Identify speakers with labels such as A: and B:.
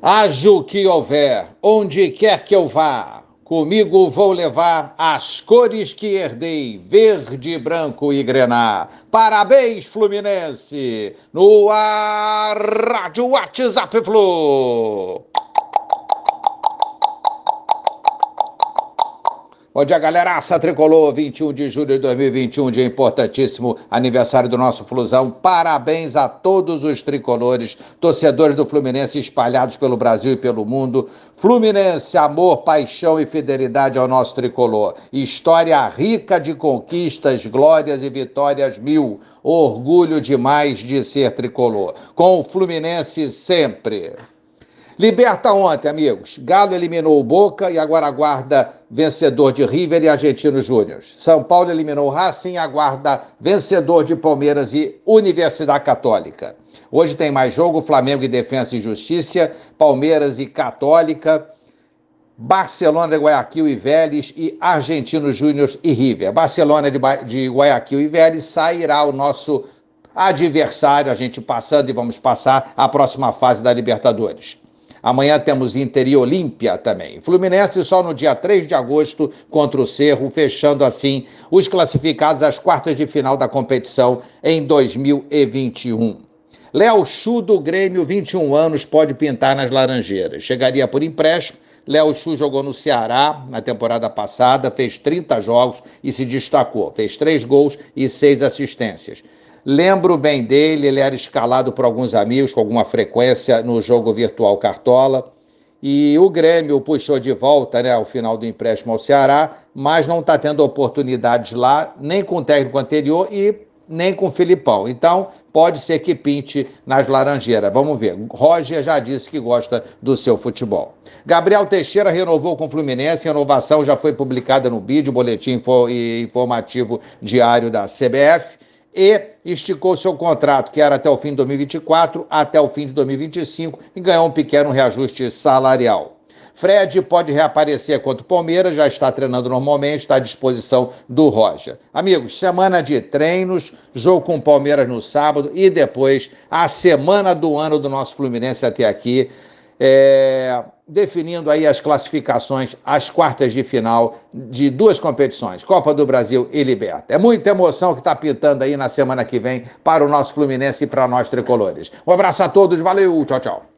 A: Haja o que houver, onde quer que eu vá, comigo vou levar as cores que herdei, verde, branco e grená. Parabéns, Fluminense! No ar, Rádio WhatsApp Flu! Bom dia, galeraça tricolor, 21 de julho de 2021, dia importantíssimo, aniversário do nosso Flusão. Parabéns a todos os tricolores, torcedores do Fluminense espalhados pelo Brasil e pelo mundo. Fluminense, amor, paixão e fidelidade ao nosso tricolor. História rica de conquistas, glórias e vitórias mil. Orgulho demais de ser tricolor. Com o Fluminense sempre. Liberta ontem, amigos. Galo eliminou o Boca e agora aguarda vencedor de River e Argentino Júnior. São Paulo eliminou o Racing e aguarda vencedor de Palmeiras e Universidade Católica. Hoje tem mais jogo: Flamengo e Defensa e Justiça, Palmeiras e Católica. Barcelona de Guayaquil e Vélez e Argentino Júnior e River. Barcelona de, de Guayaquil e Vélez sairá o nosso adversário, a gente passando e vamos passar a próxima fase da Libertadores. Amanhã temos Inter e Olímpia também. Fluminense só no dia 3 de agosto contra o Cerro, fechando assim os classificados às quartas de final da competição em 2021. Léo Chu do Grêmio, 21 anos, pode pintar nas Laranjeiras. Chegaria por empréstimo. Léo Chu jogou no Ceará na temporada passada, fez 30 jogos e se destacou. Fez 3 gols e 6 assistências. Lembro bem dele, ele era escalado por alguns amigos com alguma frequência no jogo virtual Cartola. E o Grêmio puxou de volta né, ao final do empréstimo ao Ceará, mas não está tendo oportunidades lá, nem com o técnico anterior e nem com o Filipão. Então, pode ser que pinte nas Laranjeiras. Vamos ver. Roger já disse que gosta do seu futebol. Gabriel Teixeira renovou com o Fluminense. A renovação já foi publicada no vídeo, boletim informativo diário da CBF e esticou seu contrato, que era até o fim de 2024, até o fim de 2025 e ganhou um pequeno reajuste salarial. Fred pode reaparecer contra o Palmeiras, já está treinando normalmente, está à disposição do Roger. Amigos, semana de treinos, jogo com o Palmeiras no sábado e depois a semana do ano do nosso Fluminense até aqui é, definindo aí as classificações às quartas de final de duas competições, Copa do Brasil e Liberta. É muita emoção que está pintando aí na semana que vem para o nosso Fluminense e para nós tricolores. Um abraço a todos, valeu, tchau, tchau.